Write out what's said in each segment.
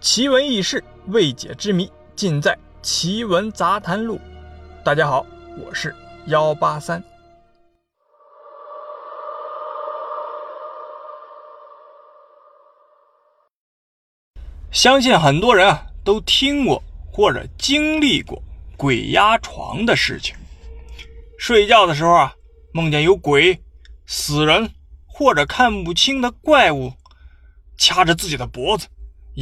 奇闻异事、未解之谜，尽在《奇闻杂谈录》。大家好，我是幺八三。相信很多人啊都听过或者经历过鬼压床的事情。睡觉的时候啊，梦见有鬼、死人或者看不清的怪物掐着自己的脖子。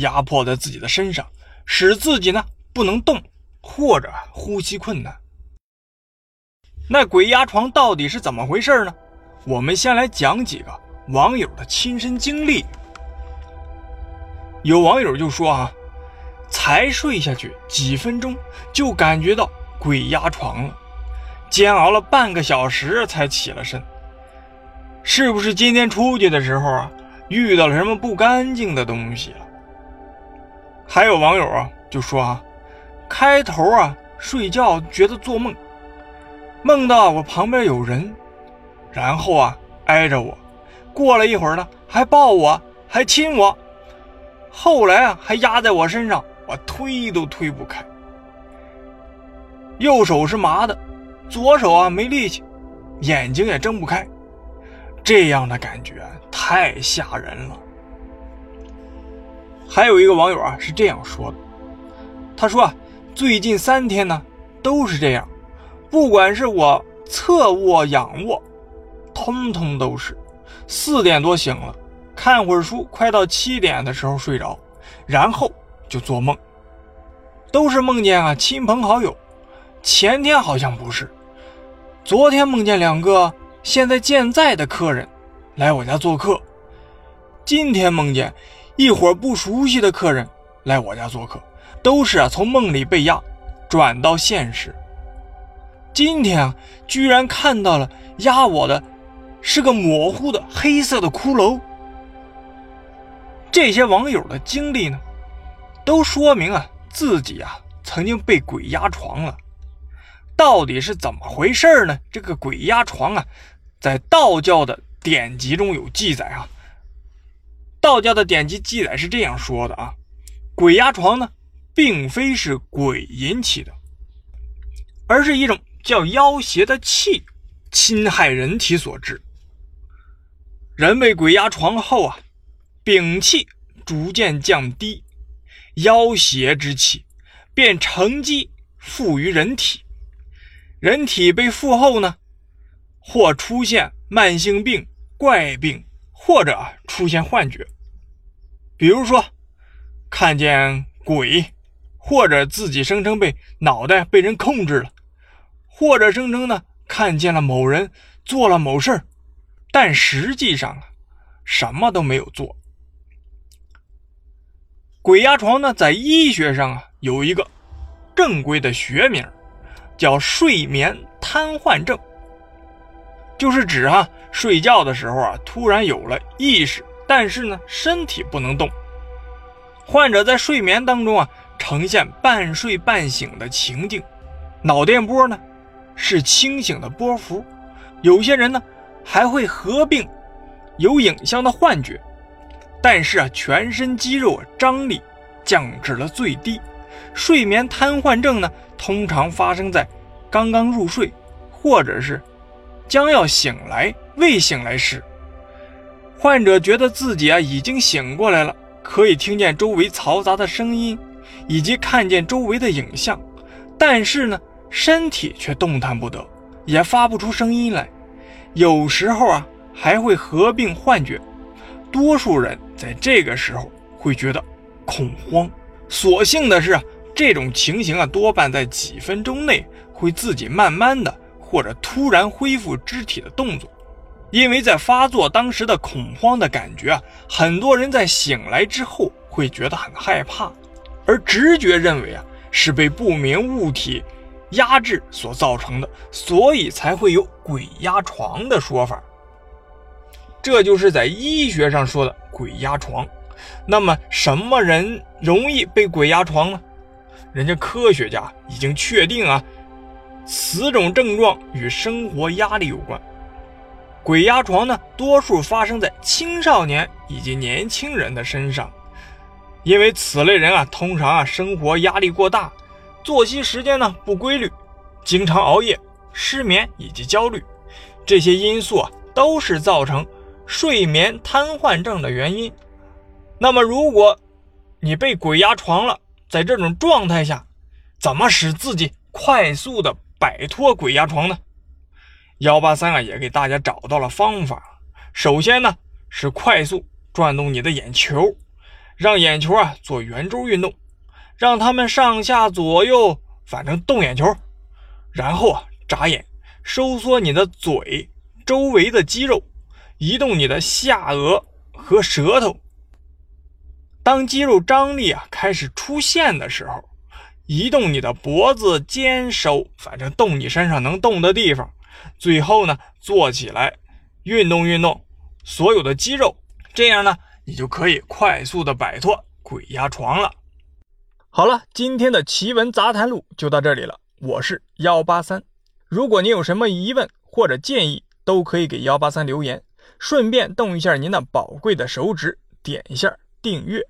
压迫在自己的身上，使自己呢不能动或者呼吸困难。那鬼压床到底是怎么回事呢？我们先来讲几个网友的亲身经历。有网友就说啊，才睡下去几分钟就感觉到鬼压床了，煎熬了半个小时才起了身。是不是今天出去的时候啊遇到了什么不干净的东西了？还有网友啊，就说啊，开头啊睡觉觉得做梦，梦到我旁边有人，然后啊挨着我，过了一会儿呢还抱我，还亲我，后来啊还压在我身上，我推都推不开，右手是麻的，左手啊没力气，眼睛也睁不开，这样的感觉太吓人了。还有一个网友啊是这样说的，他说啊，最近三天呢都是这样，不管是我侧卧、仰卧，通通都是。四点多醒了，看会儿书，快到七点的时候睡着，然后就做梦，都是梦见啊亲朋好友。前天好像不是，昨天梦见两个现在健在的客人来我家做客，今天梦见。一伙不熟悉的客人来我家做客，都是啊从梦里被压转到现实。今天啊，居然看到了压我的是个模糊的黑色的骷髅。这些网友的经历呢，都说明啊自己啊曾经被鬼压床了。到底是怎么回事呢？这个鬼压床啊，在道教的典籍中有记载啊。道教的典籍记载是这样说的啊，鬼压床呢，并非是鬼引起的，而是一种叫妖邪的气侵害人体所致。人被鬼压床后啊，屏气逐渐降低，妖邪之气便乘机附于人体，人体被附后呢，或出现慢性病、怪病。或者出现幻觉，比如说看见鬼，或者自己声称被脑袋被人控制了，或者声称呢看见了某人做了某事儿，但实际上啊什么都没有做。鬼压床呢，在医学上啊有一个正规的学名，叫睡眠瘫痪症。就是指啊，睡觉的时候啊，突然有了意识，但是呢，身体不能动。患者在睡眠当中啊，呈现半睡半醒的情境，脑电波呢是清醒的波幅。有些人呢还会合并有影像的幻觉，但是啊，全身肌肉张力降至了最低。睡眠瘫痪症呢，通常发生在刚刚入睡，或者是。将要醒来，未醒来时，患者觉得自己啊已经醒过来了，可以听见周围嘈杂的声音，以及看见周围的影像，但是呢，身体却动弹不得，也发不出声音来。有时候啊，还会合并幻觉。多数人在这个时候会觉得恐慌。所幸的是啊，这种情形啊，多半在几分钟内会自己慢慢的。或者突然恢复肢体的动作，因为在发作当时的恐慌的感觉啊，很多人在醒来之后会觉得很害怕，而直觉认为啊是被不明物体压制所造成的，所以才会有鬼压床的说法。这就是在医学上说的鬼压床。那么什么人容易被鬼压床呢？人家科学家已经确定啊。此种症状与生活压力有关。鬼压床呢，多数发生在青少年以及年轻人的身上，因为此类人啊，通常啊生活压力过大，作息时间呢不规律，经常熬夜、失眠以及焦虑，这些因素啊都是造成睡眠瘫痪症的原因。那么，如果你被鬼压床了，在这种状态下，怎么使自己快速的摆脱鬼压床呢？幺八三啊也给大家找到了方法。首先呢是快速转动你的眼球，让眼球啊做圆周运动，让它们上下左右反正动眼球，然后啊眨眼，收缩你的嘴周围的肌肉，移动你的下颚和舌头。当肌肉张力啊开始出现的时候，移动你的脖子、肩、手，反正动你身上能动的地方。最后呢，坐起来，运动运动所有的肌肉，这样呢，你就可以快速的摆脱鬼压床了。好了，今天的奇闻杂谈录就到这里了。我是幺八三，如果您有什么疑问或者建议，都可以给幺八三留言，顺便动一下您那宝贵的手指，点一下订阅。